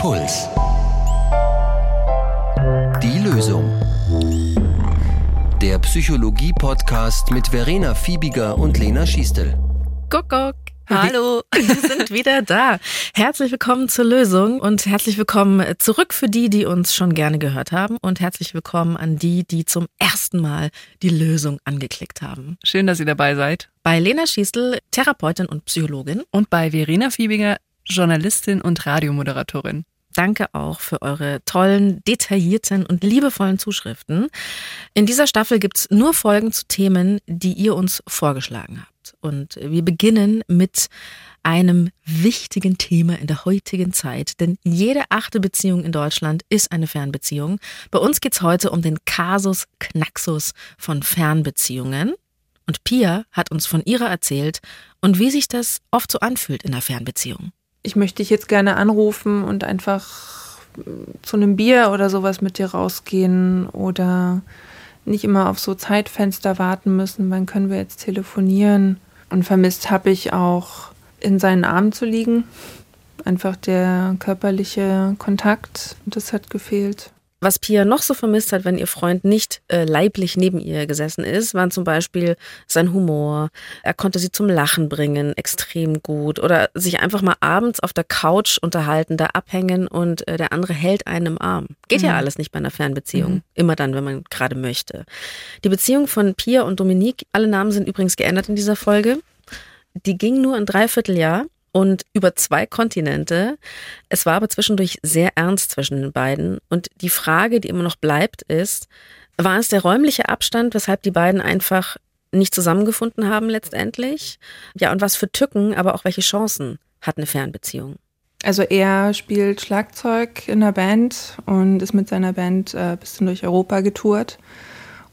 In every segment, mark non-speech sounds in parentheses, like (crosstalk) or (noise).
Puls. Die Lösung. Der Psychologie-Podcast mit Verena Fiebiger und Lena Schiestel. Kuckuck. Hallo, (laughs) wir sind wieder da. Herzlich willkommen zur Lösung und herzlich willkommen zurück für die, die uns schon gerne gehört haben und herzlich willkommen an die, die zum ersten Mal die Lösung angeklickt haben. Schön, dass ihr dabei seid. Bei Lena Schiestel, Therapeutin und Psychologin. Und bei Verena Fiebiger, Journalistin und Radiomoderatorin. Danke auch für eure tollen, detaillierten und liebevollen Zuschriften. In dieser Staffel gibt's nur Folgen zu Themen, die ihr uns vorgeschlagen habt. Und wir beginnen mit einem wichtigen Thema in der heutigen Zeit, denn jede achte Beziehung in Deutschland ist eine Fernbeziehung. Bei uns geht's heute um den Kasus Knaxus von Fernbeziehungen. Und Pia hat uns von ihrer erzählt und wie sich das oft so anfühlt in einer Fernbeziehung ich möchte dich jetzt gerne anrufen und einfach zu einem Bier oder sowas mit dir rausgehen oder nicht immer auf so Zeitfenster warten müssen, wann können wir jetzt telefonieren. Und vermisst habe ich auch in seinen Armen zu liegen. Einfach der körperliche Kontakt, das hat gefehlt. Was Pia noch so vermisst hat, wenn ihr Freund nicht äh, leiblich neben ihr gesessen ist, waren zum Beispiel sein Humor. Er konnte sie zum Lachen bringen, extrem gut. Oder sich einfach mal abends auf der Couch unterhalten, da abhängen und äh, der andere hält einen im Arm. Geht mhm. ja alles nicht bei einer Fernbeziehung. Mhm. Immer dann, wenn man gerade möchte. Die Beziehung von Pia und Dominique, alle Namen sind übrigens geändert in dieser Folge. Die ging nur ein Dreivierteljahr und über zwei Kontinente. Es war aber zwischendurch sehr ernst zwischen den beiden. Und die Frage, die immer noch bleibt, ist, war es der räumliche Abstand, weshalb die beiden einfach nicht zusammengefunden haben letztendlich? Ja, und was für Tücken, aber auch welche Chancen hat eine Fernbeziehung? Also er spielt Schlagzeug in der Band und ist mit seiner Band äh, bisschen durch Europa getourt.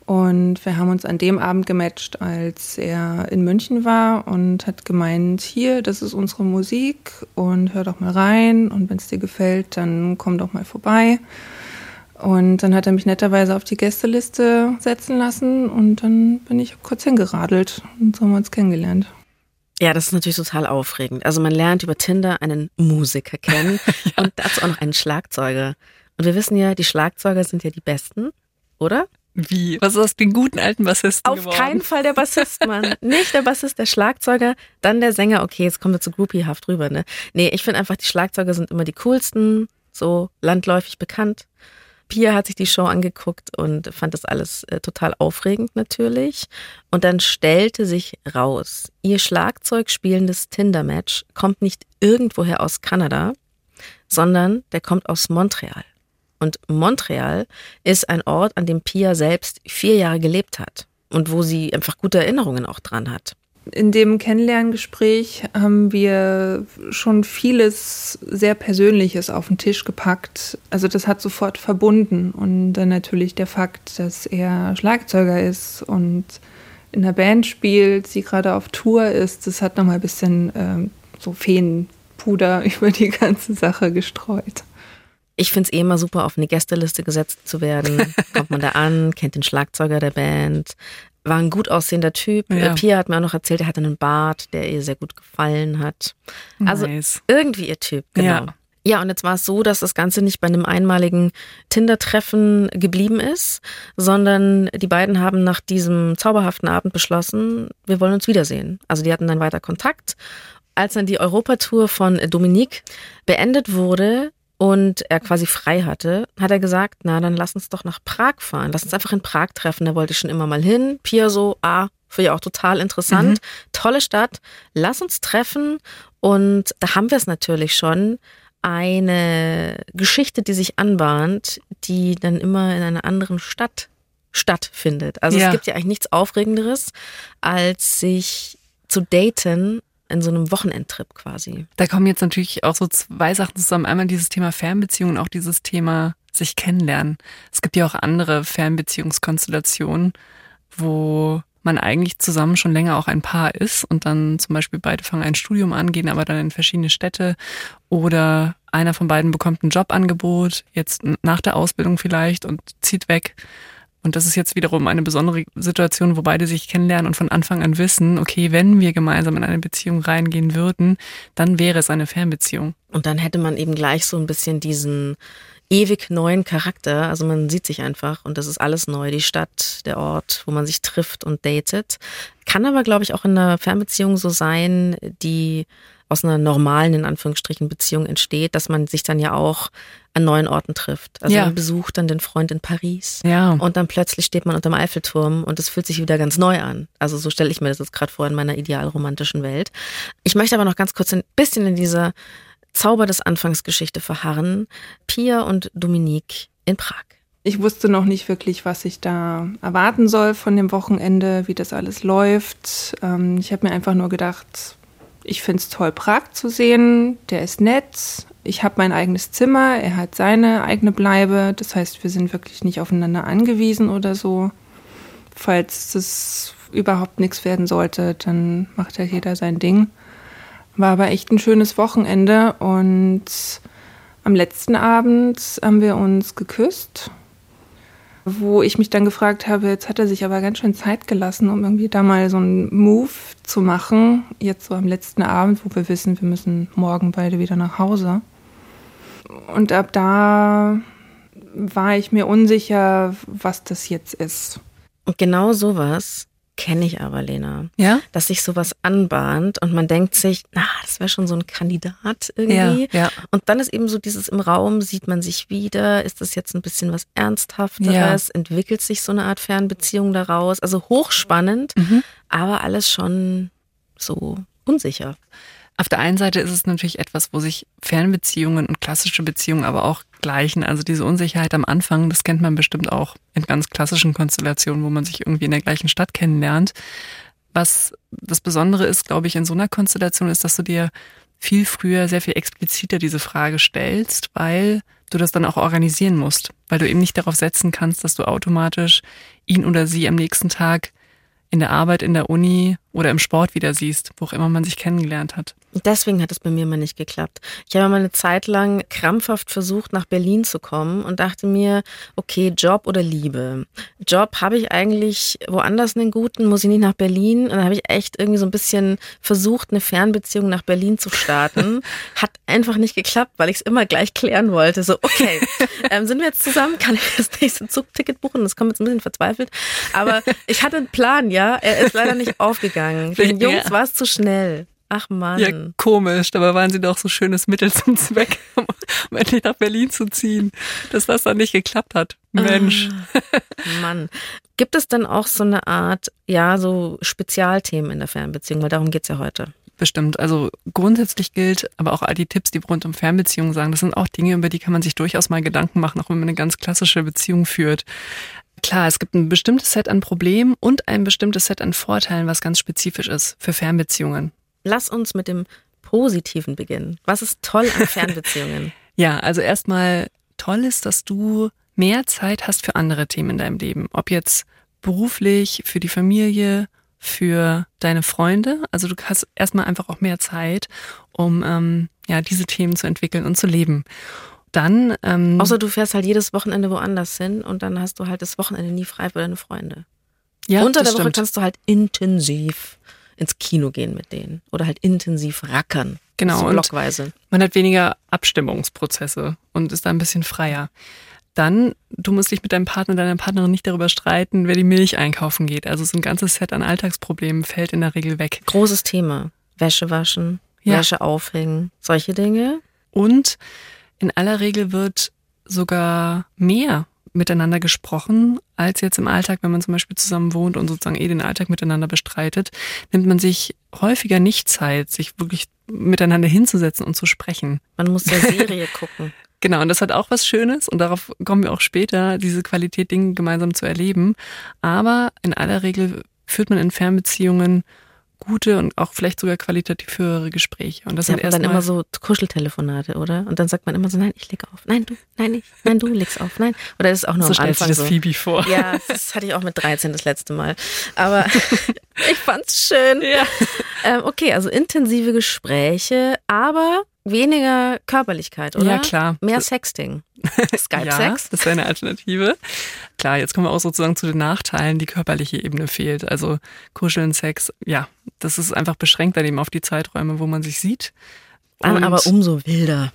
Und wir haben uns an dem Abend gematcht, als er in München war und hat gemeint, hier, das ist unsere Musik und hör doch mal rein und wenn es dir gefällt, dann komm doch mal vorbei. Und dann hat er mich netterweise auf die Gästeliste setzen lassen und dann bin ich kurz hingeradelt und so haben wir uns kennengelernt. Ja, das ist natürlich total aufregend. Also man lernt über Tinder einen Musiker kennen ja. (laughs) und dazu auch noch einen Schlagzeuger. Und wir wissen ja, die Schlagzeuger sind ja die besten, oder? Wie? Was ist aus den guten alten Bassisten Auf geworden? keinen Fall der Bassist, Mann. (laughs) Nicht der Bassist, der Schlagzeuger, dann der Sänger. Okay, jetzt kommen wir zu groupiehaft rüber, ne? Nee, ich finde einfach, die Schlagzeuger sind immer die coolsten, so landläufig bekannt. Pia hat sich die Show angeguckt und fand das alles äh, total aufregend natürlich. Und dann stellte sich raus, ihr Schlagzeug spielendes Tinder-Match kommt nicht irgendwoher aus Kanada, sondern der kommt aus Montreal. Und Montreal ist ein Ort, an dem Pia selbst vier Jahre gelebt hat und wo sie einfach gute Erinnerungen auch dran hat. In dem Kennenlerngespräch haben wir schon vieles sehr Persönliches auf den Tisch gepackt. Also das hat sofort verbunden. Und dann natürlich der Fakt, dass er Schlagzeuger ist und in der Band spielt, sie gerade auf Tour ist, das hat nochmal ein bisschen äh, so Feenpuder (laughs) über die ganze Sache gestreut. Ich finde es eh immer super, auf eine Gästeliste gesetzt zu werden. (laughs) Kommt man da an, kennt den Schlagzeuger der Band, war ein gut aussehender Typ. Ja. Pia hat mir auch noch erzählt, er hatte einen Bart, der ihr sehr gut gefallen hat. Also nice. irgendwie ihr Typ, genau. Ja. Ja, und jetzt war es so, dass das Ganze nicht bei einem einmaligen Tinder-Treffen geblieben ist, sondern die beiden haben nach diesem zauberhaften Abend beschlossen, wir wollen uns wiedersehen. Also die hatten dann weiter Kontakt. Als dann die Europatour von Dominique beendet wurde, und er quasi frei hatte, hat er gesagt, na, dann lass uns doch nach Prag fahren. Lass uns einfach in Prag treffen. Da wollte ich schon immer mal hin. Pia so, ah, für ja auch total interessant. Mhm. Tolle Stadt. Lass uns treffen. Und da haben wir es natürlich schon. Eine Geschichte, die sich anbahnt, die dann immer in einer anderen Stadt stattfindet. Also ja. es gibt ja eigentlich nichts Aufregenderes, als sich zu daten in so einem Wochenendtrip quasi. Da kommen jetzt natürlich auch so zwei Sachen zusammen. Einmal dieses Thema Fernbeziehung und auch dieses Thema sich kennenlernen. Es gibt ja auch andere Fernbeziehungskonstellationen, wo man eigentlich zusammen schon länger auch ein Paar ist und dann zum Beispiel beide fangen ein Studium an, gehen aber dann in verschiedene Städte oder einer von beiden bekommt ein Jobangebot, jetzt nach der Ausbildung vielleicht und zieht weg und das ist jetzt wiederum eine besondere Situation, wo beide sich kennenlernen und von Anfang an wissen, okay, wenn wir gemeinsam in eine Beziehung reingehen würden, dann wäre es eine Fernbeziehung. Und dann hätte man eben gleich so ein bisschen diesen ewig neuen Charakter. Also man sieht sich einfach und das ist alles neu. Die Stadt, der Ort, wo man sich trifft und datet. Kann aber, glaube ich, auch in einer Fernbeziehung so sein, die aus einer normalen, in Anführungsstrichen, Beziehung entsteht, dass man sich dann ja auch an neuen Orten trifft. Also ja. man besucht dann den Freund in Paris ja. und dann plötzlich steht man unter dem Eiffelturm und es fühlt sich wieder ganz neu an. Also so stelle ich mir das jetzt gerade vor in meiner idealromantischen Welt. Ich möchte aber noch ganz kurz ein bisschen in dieser Zauber des Anfangsgeschichte verharren. Pia und Dominique in Prag. Ich wusste noch nicht wirklich, was ich da erwarten soll von dem Wochenende, wie das alles läuft. Ähm, ich habe mir einfach nur gedacht, ich finde es toll, Prag zu sehen. Der ist nett. Ich habe mein eigenes Zimmer. Er hat seine eigene Bleibe. Das heißt, wir sind wirklich nicht aufeinander angewiesen oder so. Falls das überhaupt nichts werden sollte, dann macht ja jeder sein Ding. War aber echt ein schönes Wochenende und am letzten Abend haben wir uns geküsst wo ich mich dann gefragt habe, jetzt hat er sich aber ganz schön Zeit gelassen, um irgendwie da mal so einen Move zu machen, jetzt so am letzten Abend, wo wir wissen, wir müssen morgen beide wieder nach Hause. Und ab da war ich mir unsicher, was das jetzt ist. Und genau sowas kenne ich aber, Lena. Ja? Dass sich sowas anbahnt und man denkt sich, na, das wäre schon so ein Kandidat irgendwie. Ja, ja. Und dann ist eben so dieses im Raum, sieht man sich wieder, ist das jetzt ein bisschen was Ernsthafteres, ja. entwickelt sich so eine Art Fernbeziehung daraus. Also hochspannend, mhm. aber alles schon so unsicher. Auf der einen Seite ist es natürlich etwas, wo sich Fernbeziehungen und klassische Beziehungen aber auch gleichen. Also diese Unsicherheit am Anfang, das kennt man bestimmt auch in ganz klassischen Konstellationen, wo man sich irgendwie in der gleichen Stadt kennenlernt. Was das Besondere ist, glaube ich, in so einer Konstellation ist, dass du dir viel früher, sehr viel expliziter diese Frage stellst, weil du das dann auch organisieren musst, weil du eben nicht darauf setzen kannst, dass du automatisch ihn oder sie am nächsten Tag in der Arbeit, in der Uni oder im Sport wieder siehst, wo auch immer man sich kennengelernt hat. Deswegen hat es bei mir mal nicht geklappt. Ich habe mal eine Zeit lang krampfhaft versucht, nach Berlin zu kommen und dachte mir, okay, Job oder Liebe. Job habe ich eigentlich woanders einen guten, muss ich nicht nach Berlin. Und dann habe ich echt irgendwie so ein bisschen versucht, eine Fernbeziehung nach Berlin zu starten. (laughs) Hat einfach nicht geklappt, weil ich es immer gleich klären wollte. So, okay, ähm, sind wir jetzt zusammen? Kann ich das nächste Zugticket buchen? Das kommt jetzt ein bisschen verzweifelt. Aber ich hatte einen Plan, ja. Er ist leider nicht aufgegangen. Für den Jungs war es zu schnell. Ach Mann. Ja, komisch. Dabei waren sie doch so schönes Mittel zum Zweck, (laughs) um, endlich nach Berlin zu ziehen. Dass das dann nicht geklappt hat. Mensch. Ah, Mann. Gibt es dann auch so eine Art, ja, so Spezialthemen in der Fernbeziehung? Weil darum geht's ja heute. Bestimmt. Also grundsätzlich gilt, aber auch all die Tipps, die rund um Fernbeziehungen sagen, das sind auch Dinge, über die kann man sich durchaus mal Gedanken machen, auch wenn man eine ganz klassische Beziehung führt. Klar, es gibt ein bestimmtes Set an Problemen und ein bestimmtes Set an Vorteilen, was ganz spezifisch ist für Fernbeziehungen. Lass uns mit dem Positiven beginnen. Was ist toll an (laughs) Fernbeziehungen? ja, also erstmal toll ist, dass du mehr Zeit hast für andere Themen in deinem Leben. Ob jetzt beruflich, für die Familie, für deine Freunde. Also du hast erstmal einfach auch mehr Zeit, um ähm, ja diese Themen zu entwickeln und zu leben. Dann ähm, außer du fährst halt jedes Wochenende woanders hin und dann hast du halt das Wochenende nie frei für deine Freunde. Ja, Unter der stimmt. Woche kannst du halt intensiv ins Kino gehen mit denen oder halt intensiv rackern. Genau. So blockweise. man hat weniger Abstimmungsprozesse und ist da ein bisschen freier. Dann, du musst dich mit deinem Partner, deiner Partnerin nicht darüber streiten, wer die Milch einkaufen geht. Also so ein ganzes Set an Alltagsproblemen fällt in der Regel weg. Großes Thema. Wäsche waschen, ja. Wäsche aufhängen, solche Dinge. Und in aller Regel wird sogar mehr miteinander gesprochen, als jetzt im Alltag, wenn man zum Beispiel zusammen wohnt und sozusagen eh den Alltag miteinander bestreitet, nimmt man sich häufiger nicht Zeit, sich wirklich miteinander hinzusetzen und zu sprechen. Man muss ja (laughs) Serie gucken. Genau, und das hat auch was Schönes und darauf kommen wir auch später, diese Qualität Dinge gemeinsam zu erleben. Aber in aller Regel führt man in Fernbeziehungen gute und auch vielleicht sogar qualitativ höhere Gespräche. Und das ja, sind erst dann immer so Kuscheltelefonate, oder? Und dann sagt man immer so, nein, ich leg auf. Nein, du, nein, ich, nein, du legst auf. Nein. Oder ist es auch nur so am Anfang sich das so. Phoebe vor. Ja, das hatte ich auch mit 13 das letzte Mal. Aber (laughs) ich fand's schön. Ja. Ähm, okay, also intensive Gespräche, aber weniger Körperlichkeit, oder? Ja, klar. Mehr Sexting. (laughs) Skype-Sex. ja, das wäre eine Alternative. Klar, jetzt kommen wir auch sozusagen zu den Nachteilen. Die körperliche Ebene fehlt. Also Kuscheln, Sex, ja, das ist einfach beschränkt dann eben auf die Zeiträume, wo man sich sieht. Dann aber umso wilder.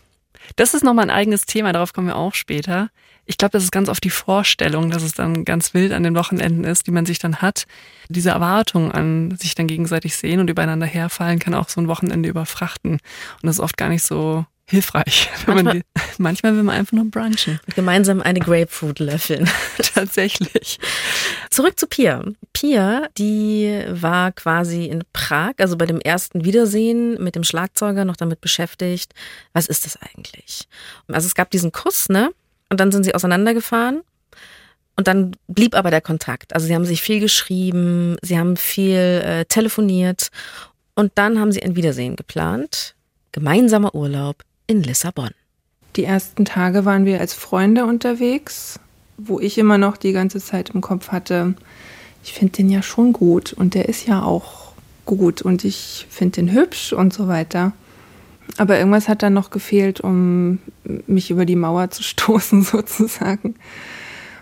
Das ist nochmal ein eigenes Thema, darauf kommen wir auch später. Ich glaube, das ist ganz oft die Vorstellung, dass es dann ganz wild an den Wochenenden ist, die man sich dann hat. Diese Erwartung an sich dann gegenseitig sehen und übereinander herfallen, kann auch so ein Wochenende überfrachten. Und das ist oft gar nicht so hilfreich. (laughs) Manchmal, die, manchmal will man einfach nur brunchen. (laughs) Gemeinsam eine Grapefruit löffeln. (laughs) Tatsächlich. Zurück zu Pia. Pia, die war quasi in Prag, also bei dem ersten Wiedersehen mit dem Schlagzeuger noch damit beschäftigt. Was ist das eigentlich? Also es gab diesen Kuss, ne? Und dann sind sie auseinandergefahren. Und dann blieb aber der Kontakt. Also sie haben sich viel geschrieben, sie haben viel äh, telefoniert. Und dann haben sie ein Wiedersehen geplant. Gemeinsamer Urlaub in Lissabon. Die ersten Tage waren wir als Freunde unterwegs, wo ich immer noch die ganze Zeit im Kopf hatte, ich finde den ja schon gut und der ist ja auch gut und ich finde den hübsch und so weiter. Aber irgendwas hat dann noch gefehlt, um mich über die Mauer zu (laughs) stoßen sozusagen.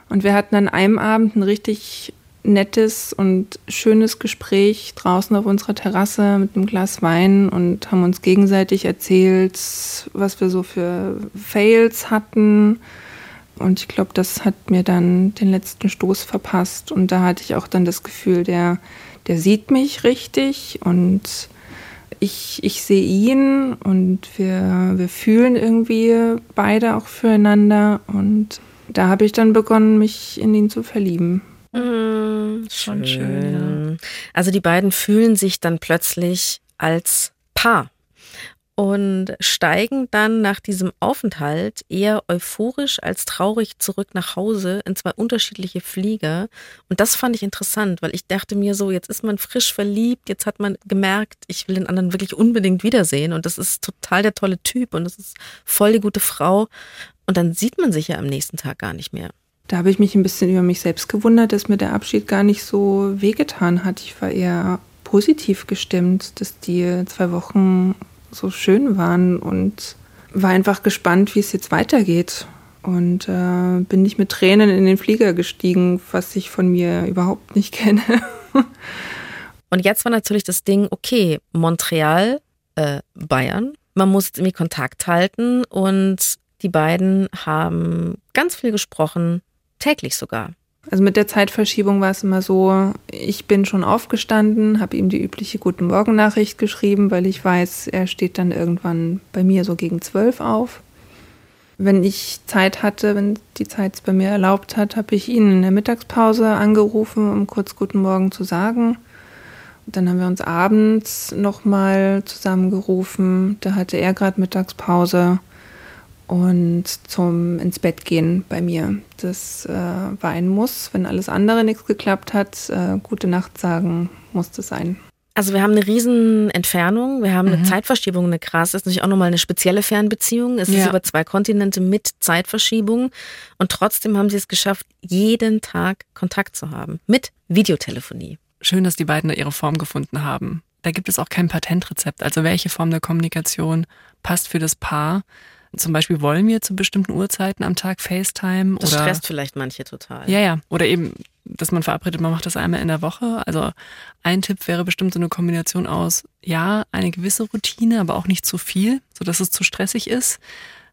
Und wir hatten an einem Abend ein richtig nettes und schönes Gespräch draußen auf unserer Terrasse mit einem Glas Wein und haben uns gegenseitig erzählt, was wir so für Fails hatten. Und ich glaube, das hat mir dann den letzten Stoß verpasst. Und da hatte ich auch dann das Gefühl, der, der sieht mich richtig und ich, ich sehe ihn und wir, wir fühlen irgendwie beide auch füreinander. Und da habe ich dann begonnen, mich in ihn zu verlieben. Mhm, schon schön. schön ja. Also die beiden fühlen sich dann plötzlich als Paar und steigen dann nach diesem Aufenthalt eher euphorisch als traurig zurück nach Hause in zwei unterschiedliche Flieger. Und das fand ich interessant, weil ich dachte mir so, jetzt ist man frisch verliebt, jetzt hat man gemerkt, ich will den anderen wirklich unbedingt wiedersehen und das ist total der tolle Typ und das ist voll die gute Frau. Und dann sieht man sich ja am nächsten Tag gar nicht mehr. Da habe ich mich ein bisschen über mich selbst gewundert, dass mir der Abschied gar nicht so wehgetan hat. Ich war eher positiv gestimmt, dass die zwei Wochen so schön waren und war einfach gespannt, wie es jetzt weitergeht. Und äh, bin nicht mit Tränen in den Flieger gestiegen, was ich von mir überhaupt nicht (laughs) kenne. und jetzt war natürlich das Ding, okay, Montreal, äh, Bayern, man muss irgendwie Kontakt halten und die beiden haben ganz viel gesprochen, täglich sogar. Also mit der Zeitverschiebung war es immer so, ich bin schon aufgestanden, habe ihm die übliche Guten Morgen-Nachricht geschrieben, weil ich weiß, er steht dann irgendwann bei mir so gegen zwölf auf. Wenn ich Zeit hatte, wenn die Zeit es bei mir erlaubt hat, habe ich ihn in der Mittagspause angerufen, um kurz Guten Morgen zu sagen. Und dann haben wir uns abends nochmal zusammengerufen. Da hatte er gerade Mittagspause und zum ins Bett gehen bei mir. Das äh, war ein Muss. Wenn alles andere nichts geklappt hat, äh, gute Nacht sagen musste sein. Also wir haben eine riesen Entfernung, wir haben eine mhm. Zeitverschiebung, eine krass. Das ist natürlich auch nochmal eine spezielle Fernbeziehung. Es ja. ist über zwei Kontinente mit Zeitverschiebung. Und trotzdem haben sie es geschafft, jeden Tag Kontakt zu haben. Mit Videotelefonie. Schön, dass die beiden da ihre Form gefunden haben. Da gibt es auch kein Patentrezept. Also welche Form der Kommunikation passt für das Paar? Zum Beispiel wollen wir zu bestimmten Uhrzeiten am Tag FaceTime. Das oder, stresst vielleicht manche total. Ja, ja. Oder eben, dass man verabredet, man macht das einmal in der Woche. Also ein Tipp wäre bestimmt so eine Kombination aus, ja, eine gewisse Routine, aber auch nicht zu viel, sodass es zu stressig ist.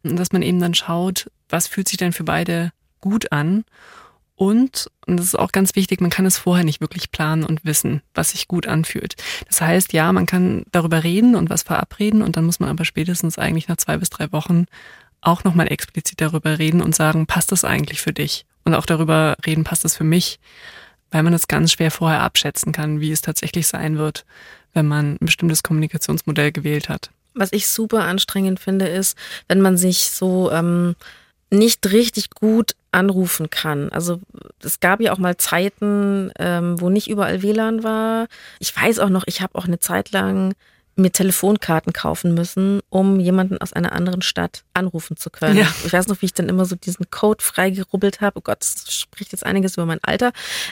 Und dass man eben dann schaut, was fühlt sich denn für beide gut an und, und das ist auch ganz wichtig, man kann es vorher nicht wirklich planen und wissen, was sich gut anfühlt. Das heißt, ja, man kann darüber reden und was verabreden und dann muss man aber spätestens eigentlich nach zwei bis drei Wochen auch nochmal explizit darüber reden und sagen, passt das eigentlich für dich? Und auch darüber reden, passt das für mich? Weil man das ganz schwer vorher abschätzen kann, wie es tatsächlich sein wird, wenn man ein bestimmtes Kommunikationsmodell gewählt hat. Was ich super anstrengend finde, ist, wenn man sich so ähm, nicht richtig gut anrufen kann. Also es gab ja auch mal Zeiten, ähm, wo nicht überall WLAN war. Ich weiß auch noch, ich habe auch eine Zeit lang mir Telefonkarten kaufen müssen, um jemanden aus einer anderen Stadt anrufen zu können. Ja. Ich weiß noch, wie ich dann immer so diesen Code freigerubbelt habe. Oh Gott, das spricht jetzt einiges über mein Alter.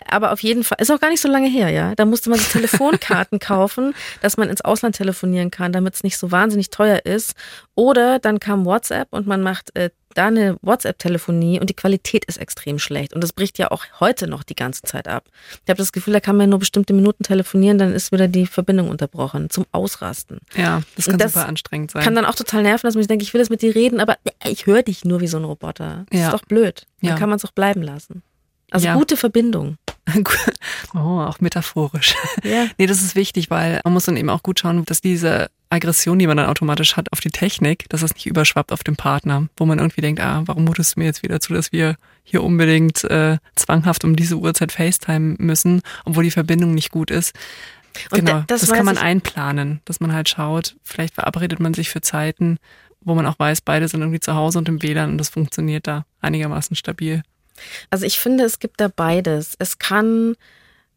Aber auf jeden Fall, ist auch gar nicht so lange her, ja. Da musste man so Telefonkarten (laughs) kaufen, dass man ins Ausland telefonieren kann, damit es nicht so wahnsinnig teuer ist. Oder dann kam WhatsApp und man macht äh, da eine WhatsApp-Telefonie und die Qualität ist extrem schlecht. Und das bricht ja auch heute noch die ganze Zeit ab. Ich habe das Gefühl, da kann man nur bestimmte Minuten telefonieren, dann ist wieder die Verbindung unterbrochen zum Ausrasten. Ja, das kann das super anstrengend sein. Kann dann auch total nerven, dass man sich denkt, ich will das mit dir reden, aber ich höre dich nur wie so ein Roboter. Das ja. ist doch blöd. Dann ja. kann man es auch bleiben lassen. Also ja. gute Verbindung. (laughs) oh, auch metaphorisch. Ja. nee, das ist wichtig, weil man muss dann eben auch gut schauen, dass diese Aggression, die man dann automatisch hat auf die Technik, dass das nicht überschwappt auf den Partner, wo man irgendwie denkt, ah, warum mutest du mir jetzt wieder zu, dass wir hier unbedingt äh, zwanghaft um diese Uhrzeit FaceTime müssen, obwohl die Verbindung nicht gut ist. Und genau, das, das kann man einplanen, dass man halt schaut, vielleicht verabredet man sich für Zeiten, wo man auch weiß, beide sind irgendwie zu Hause und im WLAN und das funktioniert da einigermaßen stabil. Also ich finde, es gibt da beides. Es kann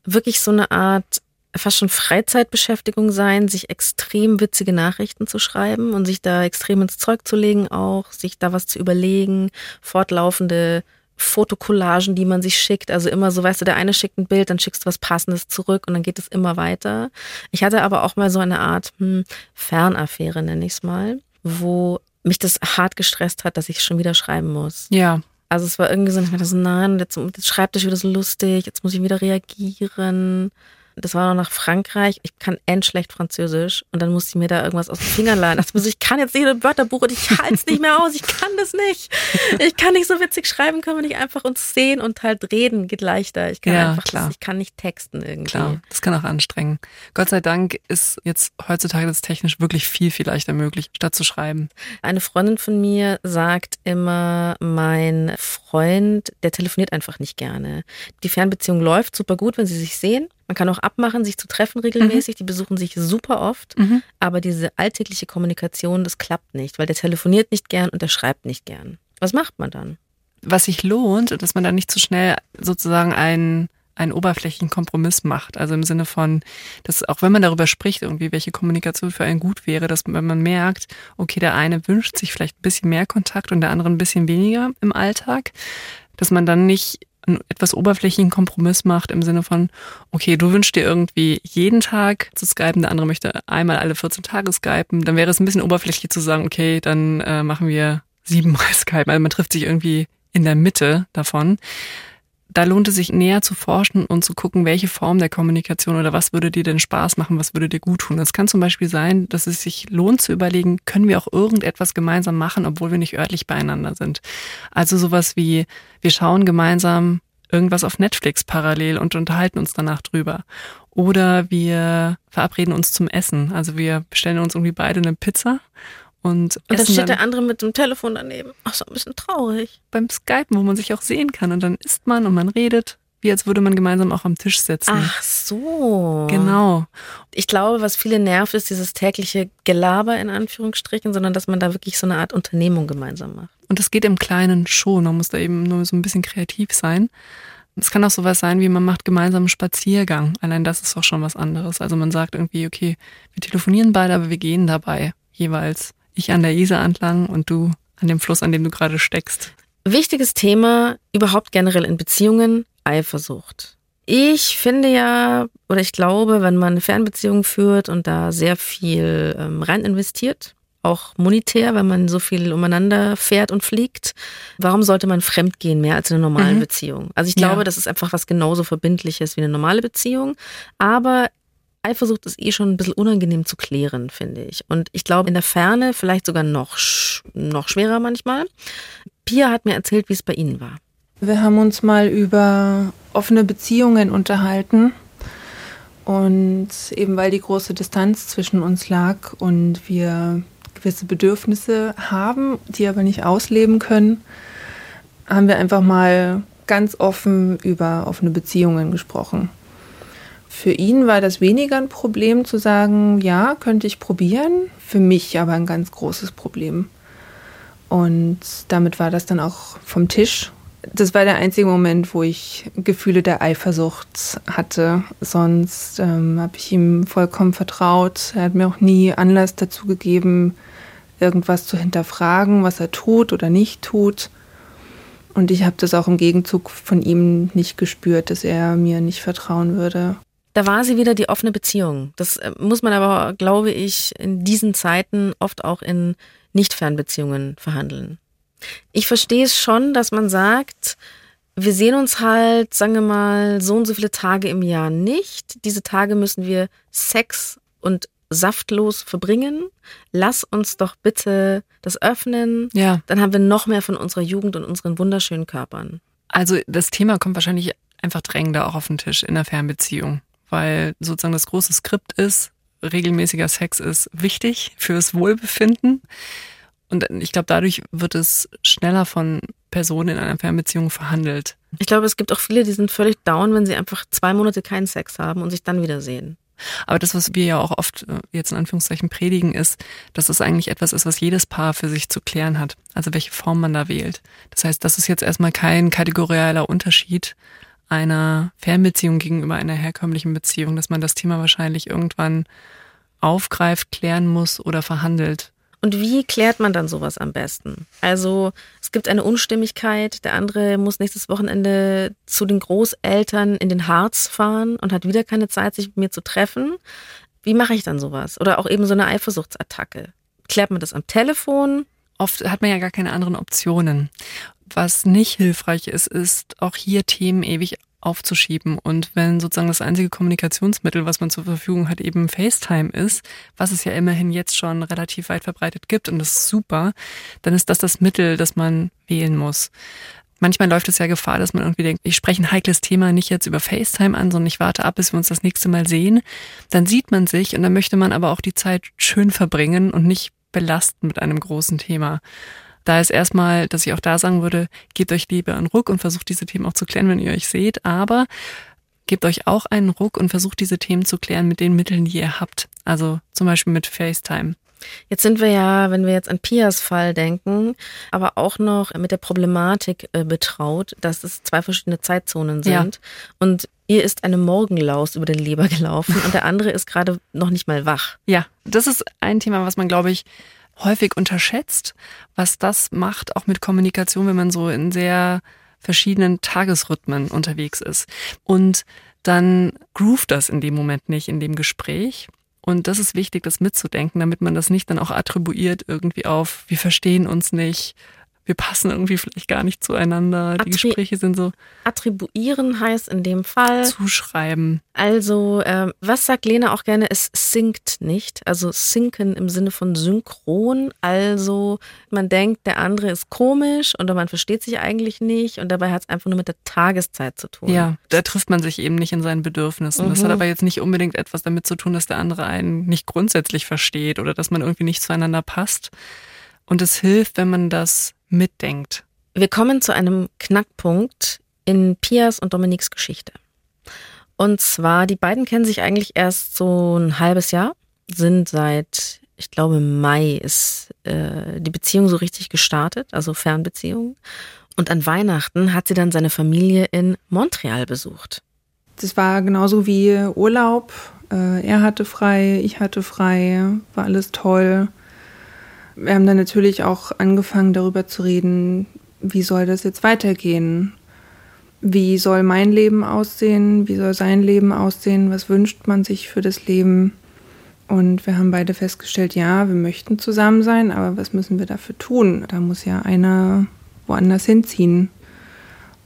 wirklich so eine Art fast schon Freizeitbeschäftigung sein, sich extrem witzige Nachrichten zu schreiben und sich da extrem ins Zeug zu legen auch, sich da was zu überlegen, fortlaufende Fotokollagen, die man sich schickt. Also immer so, weißt du, der eine schickt ein Bild, dann schickst du was Passendes zurück und dann geht es immer weiter. Ich hatte aber auch mal so eine Art hm, Fernaffäre, nenne ich es mal, wo mich das hart gestresst hat, dass ich schon wieder schreiben muss. Ja. Also es war irgendwie so, ich dachte so, nein, jetzt, jetzt schreibt er wieder so lustig, jetzt muss ich wieder reagieren das war noch nach Frankreich. Ich kann endschlecht Französisch und dann musste ich mir da irgendwas aus den Fingern leihen. Also ich kann jetzt nicht ein Wörterbuch und ich halte es nicht mehr aus. Ich kann das nicht. Ich kann nicht so witzig schreiben, können wir nicht einfach uns sehen und halt reden, geht leichter. Ich kann ja, einfach, klar. Das, ich kann nicht texten irgendwie. Klar, das kann auch anstrengen. Gott sei Dank ist jetzt heutzutage das technisch wirklich viel, viel leichter möglich, statt zu schreiben. Eine Freundin von mir sagt immer, mein Freund, der telefoniert einfach nicht gerne. Die Fernbeziehung läuft super gut, wenn sie sich sehen. Man kann auch abmachen, sich zu treffen regelmäßig. Mhm. Die besuchen sich super oft. Mhm. Aber diese alltägliche Kommunikation, das klappt nicht, weil der telefoniert nicht gern und der schreibt nicht gern. Was macht man dann? Was sich lohnt, dass man dann nicht zu schnell sozusagen einen einen oberflächlichen Kompromiss macht. Also im Sinne von, dass auch wenn man darüber spricht, irgendwie, welche Kommunikation für einen gut wäre, dass wenn man merkt, okay, der eine wünscht sich vielleicht ein bisschen mehr Kontakt und der andere ein bisschen weniger im Alltag, dass man dann nicht einen etwas oberflächlichen Kompromiss macht im Sinne von, okay, du wünschst dir irgendwie jeden Tag zu skypen, der andere möchte einmal alle 14 Tage skypen, dann wäre es ein bisschen oberflächlich zu sagen, okay, dann äh, machen wir siebenmal (laughs) Skypen. Also man trifft sich irgendwie in der Mitte davon da lohnt es sich näher zu forschen und zu gucken, welche Form der Kommunikation oder was würde dir denn Spaß machen, was würde dir gut tun. Es kann zum Beispiel sein, dass es sich lohnt zu überlegen, können wir auch irgendetwas gemeinsam machen, obwohl wir nicht örtlich beieinander sind. Also sowas wie, wir schauen gemeinsam irgendwas auf Netflix parallel und unterhalten uns danach drüber. Oder wir verabreden uns zum Essen. Also wir bestellen uns irgendwie beide eine Pizza und, und dann steht der andere mit dem Telefon daneben. Ach so, ein bisschen traurig. Beim Skypen, wo man sich auch sehen kann. Und dann isst man und man redet, wie als würde man gemeinsam auch am Tisch sitzen. Ach so. Genau. Ich glaube, was viele nervt, ist dieses tägliche Gelaber in Anführungsstrichen, sondern dass man da wirklich so eine Art Unternehmung gemeinsam macht. Und das geht im Kleinen schon. Man muss da eben nur so ein bisschen kreativ sein. Es kann auch sowas sein, wie man macht gemeinsam einen Spaziergang. Allein das ist auch schon was anderes. Also man sagt irgendwie, okay, wir telefonieren beide, aber wir gehen dabei jeweils ich an der Isar entlang und du an dem Fluss, an dem du gerade steckst. Wichtiges Thema überhaupt generell in Beziehungen, Eifersucht. Ich finde ja, oder ich glaube, wenn man eine Fernbeziehung führt und da sehr viel ähm, rein investiert, auch monetär, wenn man so viel umeinander fährt und fliegt, warum sollte man fremdgehen mehr als in einer normalen mhm. Beziehung? Also ich glaube, ja. das ist einfach was genauso Verbindliches wie eine normale Beziehung. Aber Eifersucht ist eh schon ein bisschen unangenehm zu klären, finde ich. Und ich glaube, in der Ferne vielleicht sogar noch, noch schwerer manchmal. Pia hat mir erzählt, wie es bei Ihnen war. Wir haben uns mal über offene Beziehungen unterhalten. Und eben weil die große Distanz zwischen uns lag und wir gewisse Bedürfnisse haben, die aber nicht ausleben können, haben wir einfach mal ganz offen über offene Beziehungen gesprochen. Für ihn war das weniger ein Problem zu sagen, ja, könnte ich probieren. Für mich aber ein ganz großes Problem. Und damit war das dann auch vom Tisch. Das war der einzige Moment, wo ich Gefühle der Eifersucht hatte. Sonst ähm, habe ich ihm vollkommen vertraut. Er hat mir auch nie Anlass dazu gegeben, irgendwas zu hinterfragen, was er tut oder nicht tut. Und ich habe das auch im Gegenzug von ihm nicht gespürt, dass er mir nicht vertrauen würde. Da war sie wieder die offene Beziehung. Das äh, muss man aber, glaube ich, in diesen Zeiten oft auch in Nicht-Fernbeziehungen verhandeln. Ich verstehe es schon, dass man sagt, wir sehen uns halt, sagen wir mal, so und so viele Tage im Jahr nicht. Diese Tage müssen wir Sex und saftlos verbringen. Lass uns doch bitte das öffnen. Ja. Dann haben wir noch mehr von unserer Jugend und unseren wunderschönen Körpern. Also das Thema kommt wahrscheinlich einfach drängender auch auf den Tisch in der Fernbeziehung, weil sozusagen das große Skript ist, regelmäßiger Sex ist wichtig fürs Wohlbefinden. Und ich glaube, dadurch wird es schneller von Personen in einer Fernbeziehung verhandelt. Ich glaube, es gibt auch viele, die sind völlig down, wenn sie einfach zwei Monate keinen Sex haben und sich dann wiedersehen. Aber das, was wir ja auch oft äh, jetzt in Anführungszeichen predigen, ist, dass es eigentlich etwas ist, was jedes Paar für sich zu klären hat. Also welche Form man da wählt. Das heißt, das ist jetzt erstmal kein kategorialer Unterschied einer Fernbeziehung gegenüber einer herkömmlichen Beziehung, dass man das Thema wahrscheinlich irgendwann aufgreift, klären muss oder verhandelt. Und wie klärt man dann sowas am besten? Also es gibt eine Unstimmigkeit, der andere muss nächstes Wochenende zu den Großeltern in den Harz fahren und hat wieder keine Zeit, sich mit mir zu treffen. Wie mache ich dann sowas? Oder auch eben so eine Eifersuchtsattacke. Klärt man das am Telefon? Oft hat man ja gar keine anderen Optionen. Was nicht hilfreich ist, ist auch hier Themen ewig aufzuschieben. Und wenn sozusagen das einzige Kommunikationsmittel, was man zur Verfügung hat, eben FaceTime ist, was es ja immerhin jetzt schon relativ weit verbreitet gibt und das ist super, dann ist das das Mittel, das man wählen muss. Manchmal läuft es ja Gefahr, dass man irgendwie denkt, ich spreche ein heikles Thema nicht jetzt über FaceTime an, sondern ich warte ab, bis wir uns das nächste Mal sehen. Dann sieht man sich und dann möchte man aber auch die Zeit schön verbringen und nicht belasten mit einem großen Thema. Da ist erstmal, dass ich auch da sagen würde, gebt euch lieber einen Ruck und versucht diese Themen auch zu klären, wenn ihr euch seht, aber gebt euch auch einen Ruck und versucht diese Themen zu klären mit den Mitteln, die ihr habt. Also zum Beispiel mit FaceTime. Jetzt sind wir ja, wenn wir jetzt an Pias Fall denken, aber auch noch mit der Problematik äh, betraut, dass es zwei verschiedene Zeitzonen sind. Ja. Und ihr ist eine Morgenlaus über den Leber gelaufen und der andere ist gerade noch nicht mal wach. Ja, das ist ein Thema, was man, glaube ich, häufig unterschätzt, was das macht, auch mit Kommunikation, wenn man so in sehr verschiedenen Tagesrhythmen unterwegs ist. Und dann groovt das in dem Moment nicht, in dem Gespräch. Und das ist wichtig, das mitzudenken, damit man das nicht dann auch attribuiert irgendwie auf, wir verstehen uns nicht, wir passen irgendwie vielleicht gar nicht zueinander. Die Gespräche sind so. Attribuieren heißt in dem Fall. Zuschreiben. Also, äh, was sagt Lena auch gerne? Es sinkt nicht. Also sinken im Sinne von synchron. Also, man denkt, der andere ist komisch oder man versteht sich eigentlich nicht und dabei hat es einfach nur mit der Tageszeit zu tun. Ja, da trifft man sich eben nicht in seinen Bedürfnissen. Mhm. Das hat mhm. aber jetzt nicht unbedingt etwas damit zu tun, dass der andere einen nicht grundsätzlich versteht oder dass man irgendwie nicht zueinander passt. Und es hilft, wenn man das mitdenkt. Wir kommen zu einem Knackpunkt in Pias und Dominiks Geschichte. Und zwar, die beiden kennen sich eigentlich erst so ein halbes Jahr, sind seit, ich glaube, Mai ist äh, die Beziehung so richtig gestartet, also Fernbeziehung. Und an Weihnachten hat sie dann seine Familie in Montreal besucht. Das war genauso wie Urlaub. Äh, er hatte frei, ich hatte frei, war alles toll. Wir haben dann natürlich auch angefangen darüber zu reden, wie soll das jetzt weitergehen? Wie soll mein Leben aussehen? Wie soll sein Leben aussehen? Was wünscht man sich für das Leben? Und wir haben beide festgestellt, ja, wir möchten zusammen sein, aber was müssen wir dafür tun? Da muss ja einer woanders hinziehen.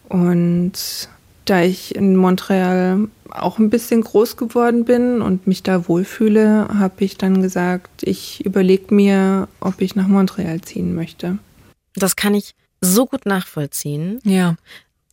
Und da ich in Montreal auch ein bisschen groß geworden bin und mich da wohlfühle, habe ich dann gesagt, ich überlege mir, ob ich nach Montreal ziehen möchte. Das kann ich so gut nachvollziehen. Ja.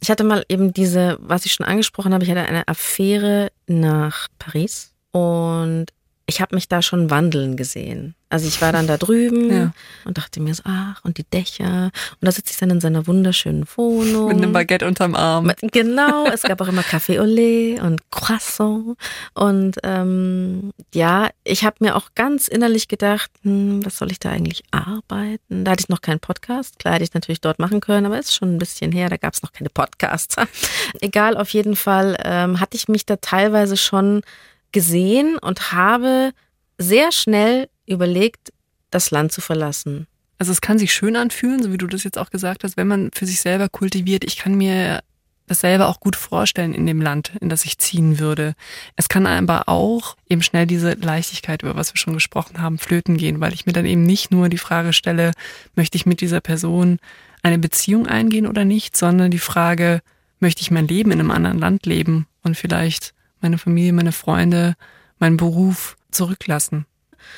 Ich hatte mal eben diese, was ich schon angesprochen habe, ich hatte eine Affäre nach Paris und ich habe mich da schon wandeln gesehen. Also ich war dann da drüben (laughs) ja. und dachte mir so, ach, und die Dächer. Und da sitze ich dann in seiner wunderschönen Wohnung. Mit einem Baguette unterm Arm. Genau, es gab auch immer Café au lait und Croissant. Und ähm, ja, ich habe mir auch ganz innerlich gedacht, hm, was soll ich da eigentlich arbeiten? Da hatte ich noch keinen Podcast. Klar hätte ich natürlich dort machen können, aber ist schon ein bisschen her, da gab es noch keine Podcasts. (laughs) Egal, auf jeden Fall ähm, hatte ich mich da teilweise schon gesehen und habe sehr schnell überlegt, das Land zu verlassen. Also es kann sich schön anfühlen, so wie du das jetzt auch gesagt hast, wenn man für sich selber kultiviert. Ich kann mir das selber auch gut vorstellen in dem Land, in das ich ziehen würde. Es kann aber auch eben schnell diese Leichtigkeit, über was wir schon gesprochen haben, flöten gehen, weil ich mir dann eben nicht nur die Frage stelle, möchte ich mit dieser Person eine Beziehung eingehen oder nicht, sondern die Frage, möchte ich mein Leben in einem anderen Land leben und vielleicht meine Familie, meine Freunde, meinen Beruf zurücklassen.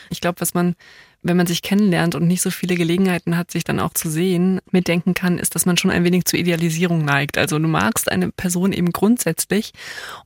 Ich glaube, was man wenn man sich kennenlernt und nicht so viele Gelegenheiten hat, sich dann auch zu sehen, mitdenken kann, ist, dass man schon ein wenig zur Idealisierung neigt. Also du magst eine Person eben grundsätzlich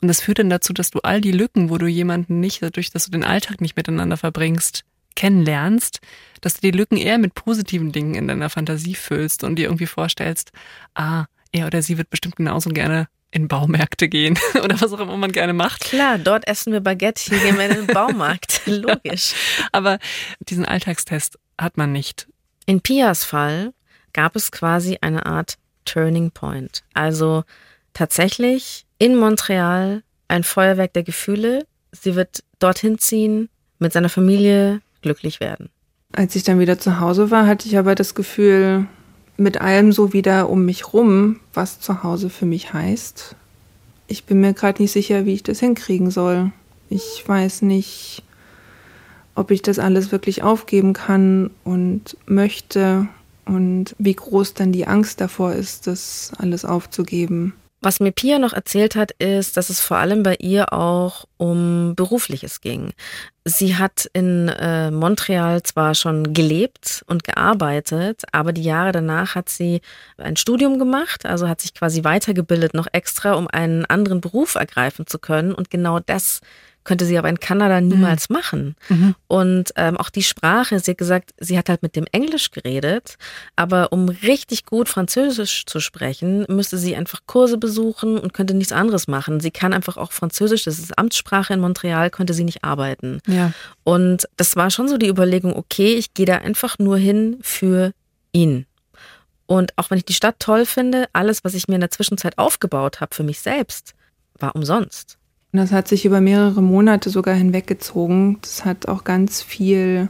und das führt dann dazu, dass du all die Lücken, wo du jemanden nicht, dadurch, dass du den Alltag nicht miteinander verbringst, kennenlernst, dass du die Lücken eher mit positiven Dingen in deiner Fantasie füllst und dir irgendwie vorstellst, ah, er oder sie wird bestimmt genauso gerne in Baumärkte gehen (laughs) oder was auch immer man gerne macht. Klar, dort essen wir Baguette, hier gehen wir in den (laughs) Baumarkt. (laughs) Logisch. Aber diesen Alltagstest hat man nicht. In Pias Fall gab es quasi eine Art Turning Point. Also tatsächlich in Montreal ein Feuerwerk der Gefühle. Sie wird dorthin ziehen, mit seiner Familie glücklich werden. Als ich dann wieder zu Hause war, hatte ich aber das Gefühl, mit allem so wieder um mich rum, was zu Hause für mich heißt. Ich bin mir gerade nicht sicher, wie ich das hinkriegen soll. Ich weiß nicht, ob ich das alles wirklich aufgeben kann und möchte und wie groß dann die Angst davor ist, das alles aufzugeben. Was mir Pia noch erzählt hat, ist, dass es vor allem bei ihr auch um Berufliches ging. Sie hat in äh, Montreal zwar schon gelebt und gearbeitet, aber die Jahre danach hat sie ein Studium gemacht, also hat sich quasi weitergebildet noch extra, um einen anderen Beruf ergreifen zu können. Und genau das könnte sie aber in Kanada niemals mhm. machen. Mhm. Und ähm, auch die Sprache, sie hat gesagt, sie hat halt mit dem Englisch geredet, aber um richtig gut Französisch zu sprechen, müsste sie einfach Kurse besuchen und könnte nichts anderes machen. Sie kann einfach auch Französisch, das ist Amtssprache in Montreal, könnte sie nicht arbeiten. Ja. Und das war schon so die Überlegung, okay, ich gehe da einfach nur hin für ihn. Und auch wenn ich die Stadt toll finde, alles, was ich mir in der Zwischenzeit aufgebaut habe für mich selbst, war umsonst. Und das hat sich über mehrere Monate sogar hinweggezogen. Das hat auch ganz viel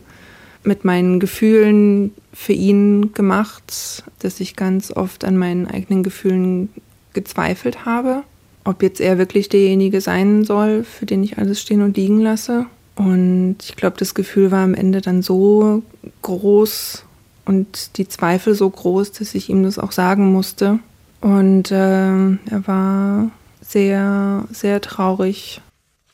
mit meinen Gefühlen für ihn gemacht, dass ich ganz oft an meinen eigenen Gefühlen gezweifelt habe, ob jetzt er wirklich derjenige sein soll, für den ich alles stehen und liegen lasse. Und ich glaube, das Gefühl war am Ende dann so groß und die Zweifel so groß, dass ich ihm das auch sagen musste. Und äh, er war sehr, sehr traurig.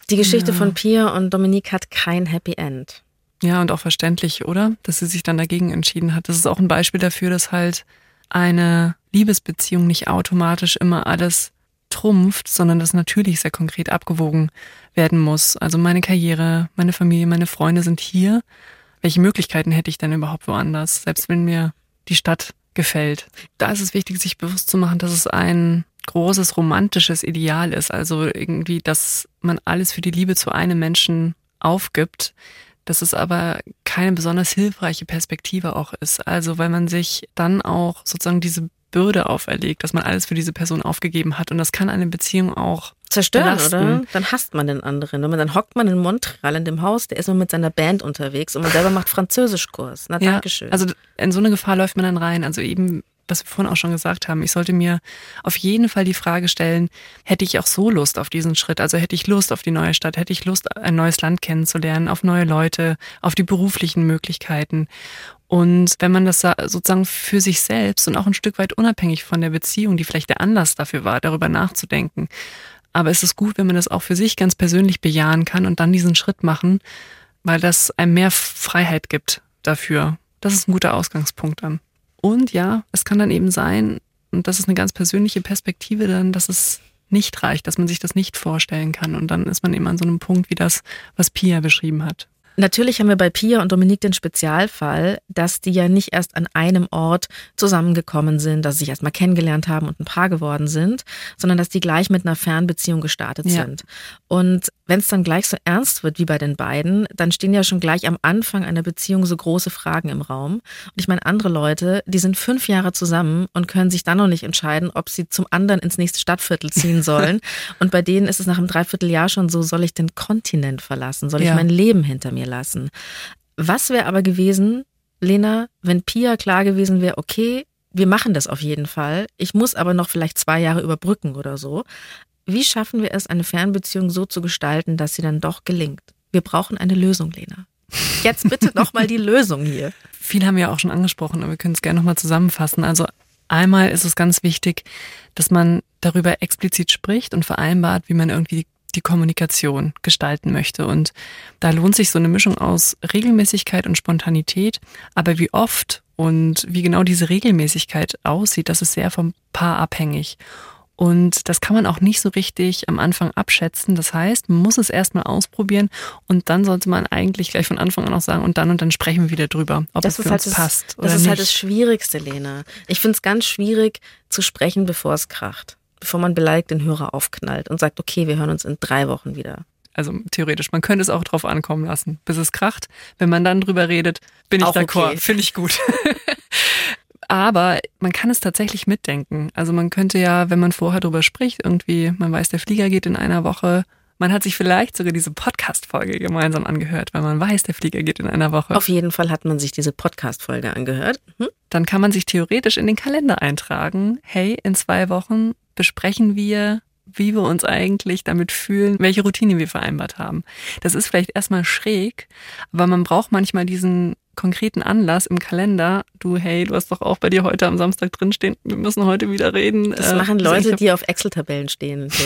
Die Geschichte ja. von Pia und Dominique hat kein Happy End. Ja, und auch verständlich, oder? Dass sie sich dann dagegen entschieden hat. Das ist auch ein Beispiel dafür, dass halt eine Liebesbeziehung nicht automatisch immer alles trumpft, sondern dass natürlich sehr konkret abgewogen werden muss. Also meine Karriere, meine Familie, meine Freunde sind hier. Welche Möglichkeiten hätte ich denn überhaupt woanders, selbst wenn mir die Stadt gefällt? Da ist es wichtig, sich bewusst zu machen, dass es ein großes romantisches Ideal ist. Also irgendwie, dass man alles für die Liebe zu einem Menschen aufgibt. Dass es aber keine besonders hilfreiche Perspektive auch ist. Also weil man sich dann auch sozusagen diese Bürde auferlegt, dass man alles für diese Person aufgegeben hat. Und das kann eine Beziehung auch zerstören, belasten. oder? Dann hasst man den anderen. Und dann hockt man in Montreal in dem Haus, der ist nur mit seiner Band unterwegs und man selber macht Französischkurs. Na, ja, Dankeschön. Also in so eine Gefahr läuft man dann rein. Also eben was wir vorhin auch schon gesagt haben, ich sollte mir auf jeden Fall die Frage stellen, hätte ich auch so Lust auf diesen Schritt? Also hätte ich Lust auf die neue Stadt, hätte ich Lust, ein neues Land kennenzulernen, auf neue Leute, auf die beruflichen Möglichkeiten. Und wenn man das sozusagen für sich selbst und auch ein Stück weit unabhängig von der Beziehung, die vielleicht der Anlass dafür war, darüber nachzudenken. Aber es ist gut, wenn man das auch für sich ganz persönlich bejahen kann und dann diesen Schritt machen, weil das einem mehr Freiheit gibt dafür. Das ist ein guter Ausgangspunkt dann. Und ja, es kann dann eben sein, und das ist eine ganz persönliche Perspektive dann, dass es nicht reicht, dass man sich das nicht vorstellen kann. Und dann ist man eben an so einem Punkt wie das, was Pia beschrieben hat. Natürlich haben wir bei Pia und Dominique den Spezialfall, dass die ja nicht erst an einem Ort zusammengekommen sind, dass sie sich erst mal kennengelernt haben und ein Paar geworden sind, sondern dass die gleich mit einer Fernbeziehung gestartet ja. sind. Und wenn es dann gleich so ernst wird wie bei den beiden, dann stehen ja schon gleich am Anfang einer Beziehung so große Fragen im Raum. Und ich meine, andere Leute, die sind fünf Jahre zusammen und können sich dann noch nicht entscheiden, ob sie zum anderen ins nächste Stadtviertel ziehen (laughs) sollen. und bei denen ist es nach einem Dreivierteljahr schon so, soll ich den Kontinent verlassen? Soll ich ja. mein Leben hinter mir lassen? Was wäre aber gewesen, Lena, wenn Pia klar gewesen wäre, okay, wir machen das auf jeden Fall. Ich muss aber noch vielleicht zwei Jahre überbrücken oder so. Wie schaffen wir es, eine Fernbeziehung so zu gestalten, dass sie dann doch gelingt? Wir brauchen eine Lösung, Lena. Jetzt bitte nochmal die Lösung hier. (laughs) Viel haben wir auch schon angesprochen, aber wir können es gerne nochmal zusammenfassen. Also einmal ist es ganz wichtig, dass man darüber explizit spricht und vereinbart, wie man irgendwie die Kommunikation gestalten möchte. Und da lohnt sich so eine Mischung aus Regelmäßigkeit und Spontanität. Aber wie oft und wie genau diese Regelmäßigkeit aussieht, das ist sehr vom Paar abhängig. Und das kann man auch nicht so richtig am Anfang abschätzen. Das heißt, man muss es erstmal ausprobieren und dann sollte man eigentlich gleich von Anfang an auch sagen, und dann und dann sprechen wir wieder drüber, ob das es für halt uns das, passt. Das ist nicht. halt das Schwierigste, Lena. Ich finde es ganz schwierig zu sprechen, bevor es kracht. Bevor man beleidigt den Hörer aufknallt und sagt, okay, wir hören uns in drei Wochen wieder. Also theoretisch, man könnte es auch drauf ankommen lassen, bis es kracht. Wenn man dann drüber redet, bin ich d'accord, okay. finde ich gut. (laughs) Aber man kann es tatsächlich mitdenken. Also man könnte ja, wenn man vorher drüber spricht, irgendwie, man weiß, der Flieger geht in einer Woche, man hat sich vielleicht sogar diese Podcast-Folge gemeinsam angehört, weil man weiß, der Flieger geht in einer Woche. Auf jeden Fall hat man sich diese Podcast-Folge angehört. Hm? Dann kann man sich theoretisch in den Kalender eintragen. Hey, in zwei Wochen besprechen wir, wie wir uns eigentlich damit fühlen, welche Routine wir vereinbart haben. Das ist vielleicht erstmal schräg, aber man braucht manchmal diesen konkreten Anlass im Kalender, du, hey, du hast doch auch bei dir heute am Samstag drinstehen, wir müssen heute wieder reden. Das äh, machen Leute, die auf Excel-Tabellen stehen. (laughs)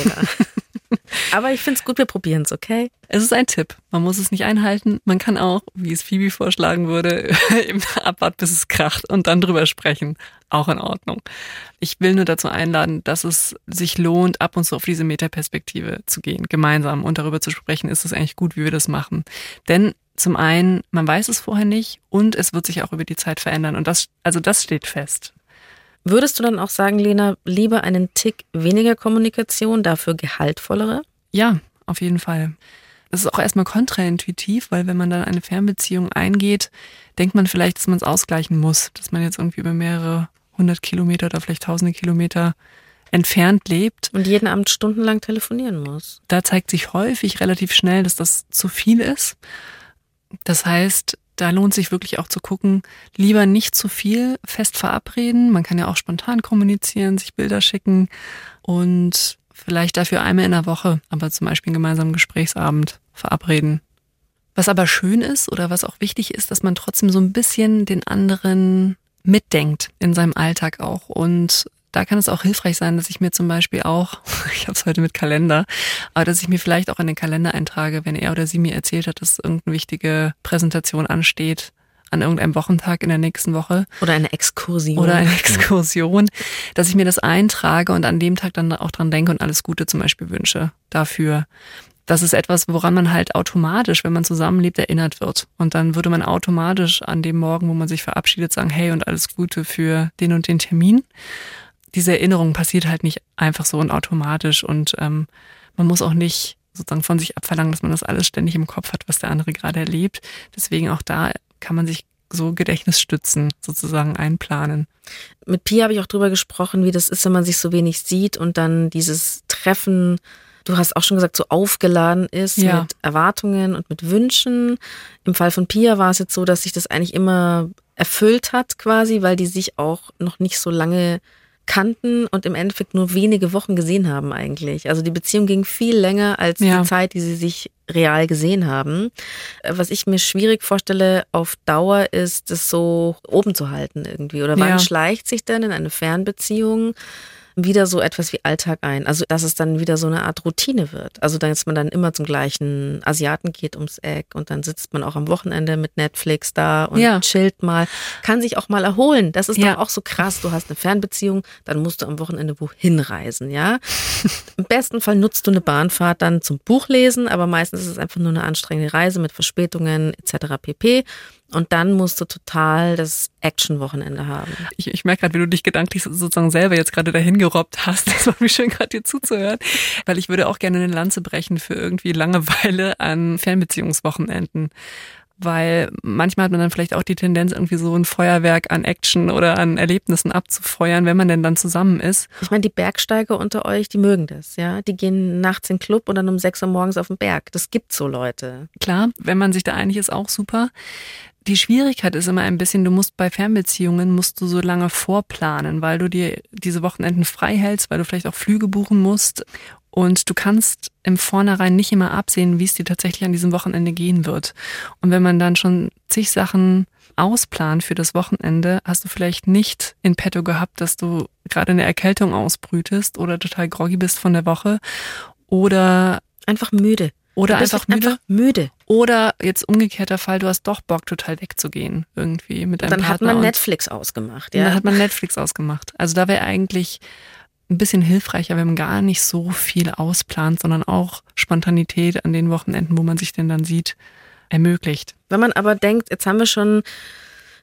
Aber ich finde es gut, wir probieren es, okay? Es ist ein Tipp. Man muss es nicht einhalten. Man kann auch, wie es Phoebe vorschlagen würde, (laughs) eben abwarten, bis es kracht und dann drüber sprechen. Auch in Ordnung. Ich will nur dazu einladen, dass es sich lohnt, ab und zu auf diese Metaperspektive zu gehen, gemeinsam und darüber zu sprechen, ist es eigentlich gut, wie wir das machen. Denn zum einen, man weiß es vorher nicht und es wird sich auch über die Zeit verändern. Und das, also das steht fest. Würdest du dann auch sagen, Lena, lieber einen Tick weniger Kommunikation, dafür gehaltvollere? Ja, auf jeden Fall. Das ist auch erstmal kontraintuitiv, weil wenn man dann eine Fernbeziehung eingeht, denkt man vielleicht, dass man es ausgleichen muss, dass man jetzt irgendwie über mehrere hundert Kilometer oder vielleicht tausende Kilometer entfernt lebt. Und jeden Abend stundenlang telefonieren muss. Da zeigt sich häufig relativ schnell, dass das zu viel ist. Das heißt, da lohnt sich wirklich auch zu gucken, lieber nicht zu viel fest verabreden. Man kann ja auch spontan kommunizieren, sich Bilder schicken und vielleicht dafür einmal in der Woche, aber zum Beispiel einen gemeinsamen Gesprächsabend verabreden. Was aber schön ist oder was auch wichtig ist, dass man trotzdem so ein bisschen den anderen mitdenkt in seinem Alltag auch und da kann es auch hilfreich sein, dass ich mir zum Beispiel auch, (laughs) ich habe es heute mit Kalender, aber dass ich mir vielleicht auch in den Kalender eintrage, wenn er oder sie mir erzählt hat, dass irgendeine wichtige Präsentation ansteht, an irgendeinem Wochentag in der nächsten Woche. Oder eine Exkursion. Oder eine Exkursion, dass ich mir das eintrage und an dem Tag dann auch dran denke und alles Gute zum Beispiel wünsche dafür. Das ist etwas, woran man halt automatisch, wenn man zusammenlebt, erinnert wird. Und dann würde man automatisch an dem Morgen, wo man sich verabschiedet, sagen, hey und alles Gute für den und den Termin diese Erinnerung passiert halt nicht einfach so und automatisch und ähm, man muss auch nicht sozusagen von sich abverlangen, dass man das alles ständig im Kopf hat, was der andere gerade erlebt. Deswegen auch da kann man sich so Gedächtnisstützen sozusagen einplanen. Mit Pia habe ich auch drüber gesprochen, wie das ist, wenn man sich so wenig sieht und dann dieses Treffen, du hast auch schon gesagt, so aufgeladen ist ja. mit Erwartungen und mit Wünschen. Im Fall von Pia war es jetzt so, dass sich das eigentlich immer erfüllt hat quasi, weil die sich auch noch nicht so lange kannten und im Endeffekt nur wenige Wochen gesehen haben eigentlich. Also die Beziehung ging viel länger als ja. die Zeit, die sie sich real gesehen haben. Was ich mir schwierig vorstelle auf Dauer ist, das so oben zu halten irgendwie. Oder wann ja. schleicht sich denn in eine Fernbeziehung wieder so etwas wie Alltag ein. Also dass es dann wieder so eine Art Routine wird. Also dass man dann immer zum gleichen Asiaten geht ums Eck und dann sitzt man auch am Wochenende mit Netflix da und ja. chillt mal, kann sich auch mal erholen. Das ist ja. doch auch so krass. Du hast eine Fernbeziehung, dann musst du am Wochenende wohin reisen, ja. (laughs) Im besten Fall nutzt du eine Bahnfahrt dann zum Buchlesen, aber meistens ist es einfach nur eine anstrengende Reise mit Verspätungen etc. pp. Und dann musst du total das Action-Wochenende haben. Ich, ich merke gerade, wie du dich gedanklich sozusagen selber jetzt gerade dahin gerobbt hast. (laughs) Das war mir schön, gerade dir zuzuhören. Weil ich würde auch gerne eine Lanze brechen für irgendwie Langeweile an Fernbeziehungswochenenden weil manchmal hat man dann vielleicht auch die Tendenz, irgendwie so ein Feuerwerk an Action oder an Erlebnissen abzufeuern, wenn man denn dann zusammen ist. Ich meine, die Bergsteiger unter euch, die mögen das, ja. Die gehen nachts in den Club und dann um sechs Uhr morgens auf den Berg. Das gibt so Leute. Klar, wenn man sich da einig ist, auch super Die Schwierigkeit ist immer ein bisschen, du musst bei Fernbeziehungen musst du so lange vorplanen, weil du dir diese Wochenenden frei hältst, weil du vielleicht auch Flüge buchen musst und du kannst im Vornherein nicht immer absehen, wie es dir tatsächlich an diesem Wochenende gehen wird. Und wenn man dann schon zig Sachen ausplant für das Wochenende, hast du vielleicht nicht in petto gehabt, dass du gerade eine Erkältung ausbrütest oder total groggy bist von der Woche oder einfach müde. Oder einfach müde. einfach müde. Oder jetzt umgekehrter Fall, du hast doch Bock, total wegzugehen irgendwie mit deinem Dann Partner. hat man Netflix ausgemacht, ja. Dann hat man Netflix ausgemacht. Also da wäre eigentlich ein bisschen hilfreicher, wenn man gar nicht so viel ausplant, sondern auch Spontanität an den Wochenenden, wo man sich denn dann sieht, ermöglicht. Wenn man aber denkt, jetzt haben wir schon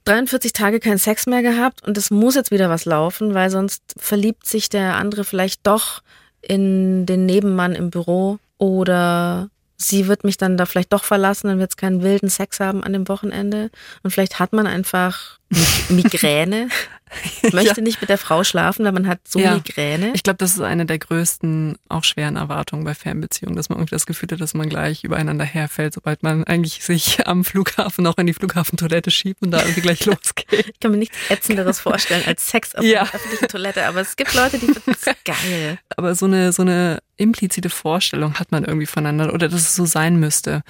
43 Tage keinen Sex mehr gehabt und es muss jetzt wieder was laufen, weil sonst verliebt sich der andere vielleicht doch in den Nebenmann im Büro oder sie wird mich dann da vielleicht doch verlassen, dann wird es keinen wilden Sex haben an dem Wochenende. Und vielleicht hat man einfach Migräne, (laughs) möchte ja. nicht mit der Frau schlafen, weil man hat so ja. Migräne. Ich glaube, das ist eine der größten, auch schweren Erwartungen bei Fernbeziehungen, dass man irgendwie das Gefühl hat, dass man gleich übereinander herfällt, sobald man eigentlich sich am Flughafen noch in die Flughafentoilette schiebt und da irgendwie gleich (laughs) losgeht. Ich kann mir nichts Ätzenderes vorstellen als Sex auf ja. der öffentlichen Toilette, aber es gibt Leute, die finden es (laughs) geil. Aber so eine, so eine implizite Vorstellung hat man irgendwie voneinander oder dass es so sein müsste.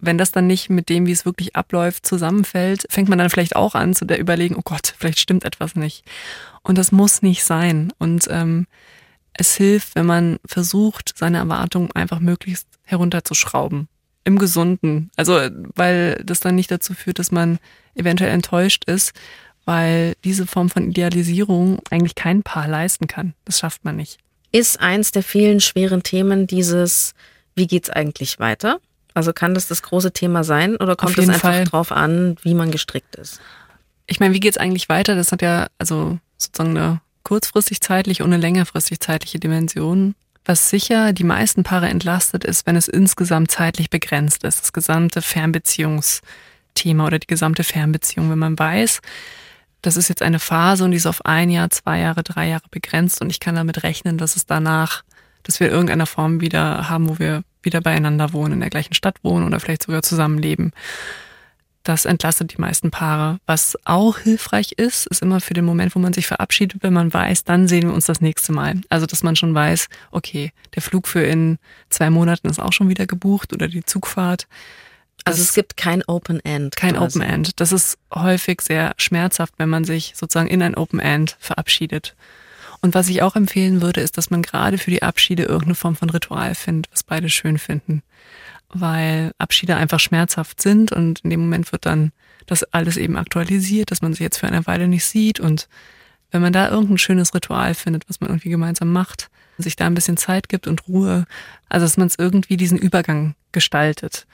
Wenn das dann nicht mit dem, wie es wirklich abläuft, zusammenfällt, fängt man dann vielleicht auch an zu der überlegen, oh Gott, vielleicht stimmt etwas nicht. Und das muss nicht sein. Und ähm, es hilft, wenn man versucht, seine Erwartungen einfach möglichst herunterzuschrauben. Im Gesunden. Also, weil das dann nicht dazu führt, dass man eventuell enttäuscht ist, weil diese Form von Idealisierung eigentlich kein Paar leisten kann. Das schafft man nicht ist eins der vielen schweren Themen dieses, wie geht's eigentlich weiter? Also kann das das große Thema sein oder kommt es einfach Fall. drauf an, wie man gestrickt ist? Ich meine, wie geht's eigentlich weiter? Das hat ja also sozusagen eine kurzfristig zeitliche und eine längerfristig zeitliche Dimension. Was sicher die meisten Paare entlastet ist, wenn es insgesamt zeitlich begrenzt ist. Das gesamte Fernbeziehungsthema oder die gesamte Fernbeziehung. Wenn man weiß, das ist jetzt eine Phase und die ist auf ein Jahr, zwei Jahre, drei Jahre begrenzt und ich kann damit rechnen, dass es danach, dass wir in irgendeiner Form wieder haben, wo wir wieder beieinander wohnen, in der gleichen Stadt wohnen oder vielleicht sogar zusammenleben. Das entlastet die meisten Paare. Was auch hilfreich ist, ist immer für den Moment, wo man sich verabschiedet, wenn man weiß, dann sehen wir uns das nächste Mal. Also, dass man schon weiß, okay, der Flug für in zwei Monaten ist auch schon wieder gebucht oder die Zugfahrt. Also es gibt kein Open End. Kein quasi. Open End. Das ist häufig sehr schmerzhaft, wenn man sich sozusagen in ein Open End verabschiedet. Und was ich auch empfehlen würde, ist, dass man gerade für die Abschiede irgendeine Form von Ritual findet, was beide schön finden. Weil Abschiede einfach schmerzhaft sind und in dem Moment wird dann das alles eben aktualisiert, dass man sich jetzt für eine Weile nicht sieht und wenn man da irgendein schönes Ritual findet, was man irgendwie gemeinsam macht, sich da ein bisschen Zeit gibt und Ruhe, also dass man es irgendwie diesen Übergang gestaltet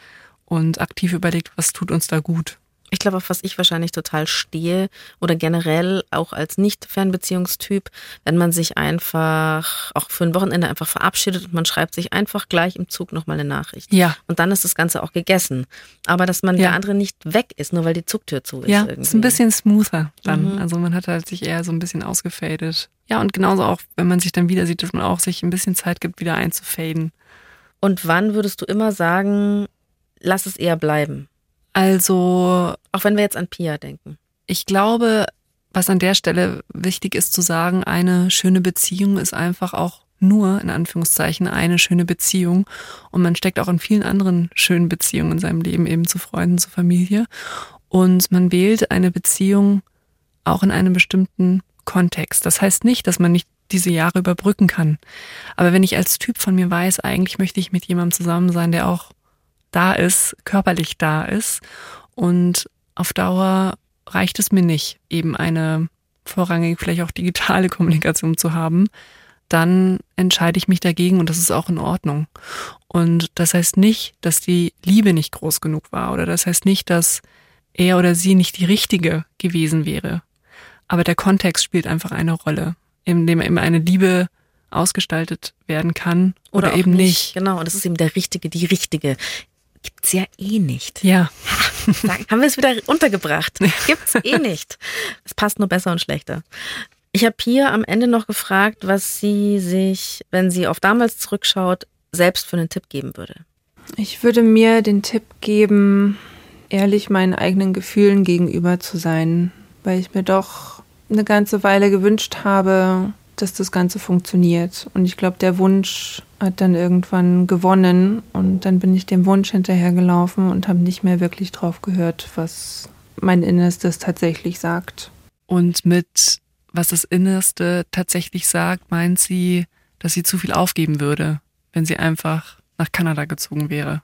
und aktiv überlegt, was tut uns da gut. Ich glaube, auf was ich wahrscheinlich total stehe oder generell auch als Nicht-Fernbeziehungstyp, wenn man sich einfach auch für ein Wochenende einfach verabschiedet und man schreibt sich einfach gleich im Zug nochmal eine Nachricht. Ja. Und dann ist das Ganze auch gegessen. Aber dass man ja. der andere nicht weg ist, nur weil die Zugtür zu ist. Ja, irgendwie. ist ein bisschen smoother dann. Mhm. Also man hat halt sich eher so ein bisschen ausgefadet. Ja, und genauso auch, wenn man sich dann wieder sieht, dass man auch sich ein bisschen Zeit gibt, wieder einzufaden. Und wann würdest du immer sagen, lass es eher bleiben. Also. Auch wenn wir jetzt an Pia denken. Ich glaube, was an der Stelle wichtig ist zu sagen, eine schöne Beziehung ist einfach auch nur, in Anführungszeichen, eine schöne Beziehung. Und man steckt auch in vielen anderen schönen Beziehungen in seinem Leben, eben zu Freunden, zu Familie. Und man wählt eine Beziehung auch in einem bestimmten Kontext. Das heißt nicht, dass man nicht diese Jahre überbrücken kann. Aber wenn ich als Typ von mir weiß, eigentlich möchte ich mit jemandem zusammen sein, der auch da ist, körperlich da ist. Und auf Dauer reicht es mir nicht, eben eine vorrangig vielleicht auch digitale (laughs) Kommunikation zu haben. Dann entscheide ich mich dagegen und das ist auch in Ordnung. Und das heißt nicht, dass die Liebe nicht groß genug war oder das heißt nicht, dass er oder sie nicht die richtige gewesen wäre. Aber der Kontext spielt einfach eine Rolle, in dem eben eine Liebe ausgestaltet werden kann oder, oder eben nicht. nicht. Genau, und das ist eben der Richtige, die Richtige gibt's ja eh nicht. Ja. Ha, haben wir es wieder untergebracht. Gibt's eh nicht. Es passt nur besser und schlechter. Ich habe hier am Ende noch gefragt, was sie sich, wenn sie auf damals zurückschaut, selbst für einen Tipp geben würde. Ich würde mir den Tipp geben, ehrlich meinen eigenen Gefühlen gegenüber zu sein, weil ich mir doch eine ganze Weile gewünscht habe, dass das Ganze funktioniert. Und ich glaube, der Wunsch hat dann irgendwann gewonnen und dann bin ich dem Wunsch hinterhergelaufen und habe nicht mehr wirklich drauf gehört, was mein Innerstes tatsächlich sagt. Und mit was das Innerste tatsächlich sagt, meint sie, dass sie zu viel aufgeben würde, wenn sie einfach nach Kanada gezogen wäre.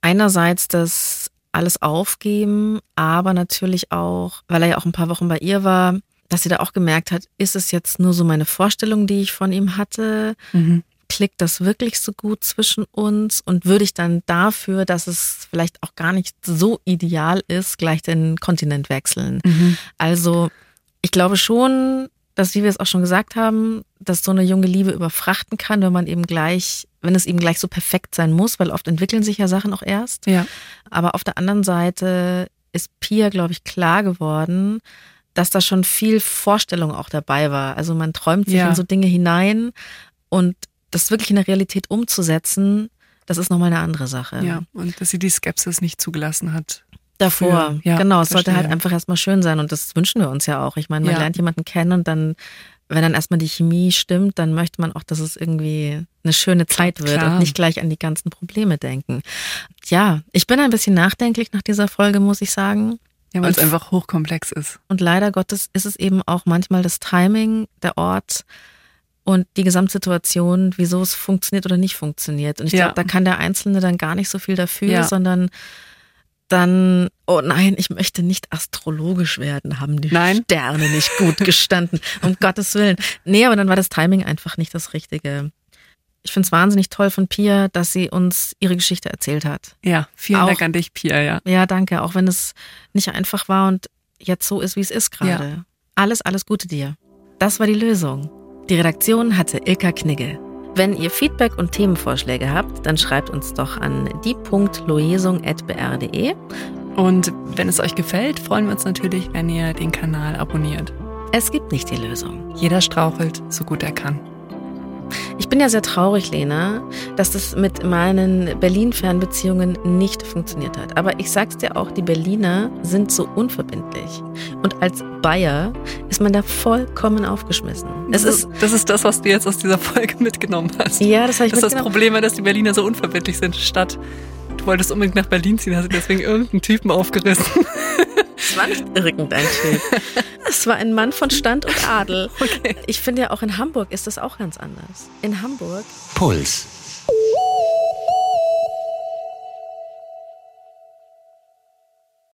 Einerseits das alles aufgeben, aber natürlich auch, weil er ja auch ein paar Wochen bei ihr war, dass sie da auch gemerkt hat, ist es jetzt nur so meine Vorstellung, die ich von ihm hatte? Mhm. Klickt das wirklich so gut zwischen uns? Und würde ich dann dafür, dass es vielleicht auch gar nicht so ideal ist, gleich den Kontinent wechseln? Mhm. Also ich glaube schon, dass, wie wir es auch schon gesagt haben, dass so eine junge Liebe überfrachten kann, wenn man eben gleich, wenn es eben gleich so perfekt sein muss, weil oft entwickeln sich ja Sachen auch erst. Ja. Aber auf der anderen Seite ist Pia, glaube ich, klar geworden, dass da schon viel Vorstellung auch dabei war. Also man träumt sich ja. in so Dinge hinein und das wirklich in der Realität umzusetzen, das ist nochmal eine andere Sache. Ja, und dass sie die Skepsis nicht zugelassen hat. Davor, ja, genau. Es sollte halt einfach erstmal schön sein und das wünschen wir uns ja auch. Ich meine, man ja. lernt jemanden kennen und dann, wenn dann erstmal die Chemie stimmt, dann möchte man auch, dass es irgendwie eine schöne Zeit wird Klar. und nicht gleich an die ganzen Probleme denken. Ja, ich bin ein bisschen nachdenklich nach dieser Folge, muss ich sagen. Ja, weil es einfach hochkomplex ist. Und leider Gottes ist es eben auch manchmal das Timing, der Ort und die Gesamtsituation, wieso es funktioniert oder nicht funktioniert. Und ich ja. glaube, da kann der Einzelne dann gar nicht so viel dafür, ja. sondern dann, oh nein, ich möchte nicht astrologisch werden, haben die nein. Sterne nicht gut (laughs) gestanden, um Gottes Willen. Nee, aber dann war das Timing einfach nicht das Richtige ich finde es wahnsinnig toll von Pia, dass sie uns ihre Geschichte erzählt hat. Ja, vielen auch, Dank an dich, Pia, ja. Ja, danke. Auch wenn es nicht einfach war und jetzt so ist, wie es ist gerade. Ja. Alles, alles Gute dir. Das war die Lösung. Die Redaktion hatte Ilka Knigge. Wenn ihr Feedback und Themenvorschläge habt, dann schreibt uns doch an die.loesung.br.de. Und wenn es euch gefällt, freuen wir uns natürlich, wenn ihr den Kanal abonniert. Es gibt nicht die Lösung. Jeder strauchelt, so gut er kann. Ich bin ja sehr traurig, Lena, dass das mit meinen Berlin-Fernbeziehungen nicht funktioniert hat. Aber ich sag's dir auch, die Berliner sind so unverbindlich. Und als Bayer ist man da vollkommen aufgeschmissen. Es ist, das ist das, was du jetzt aus dieser Folge (laughs) mitgenommen hast. Ja, das habe ich Das ist das Problem, dass die Berliner so unverbindlich sind, statt du wolltest unbedingt nach Berlin ziehen, hast du deswegen irgendeinen Typen aufgerissen. Es war nicht irgendein Typ. Es war ein Mann von Stand und Adel. Okay. Ich finde ja auch in Hamburg ist das auch ganz anders. In Hamburg. Puls.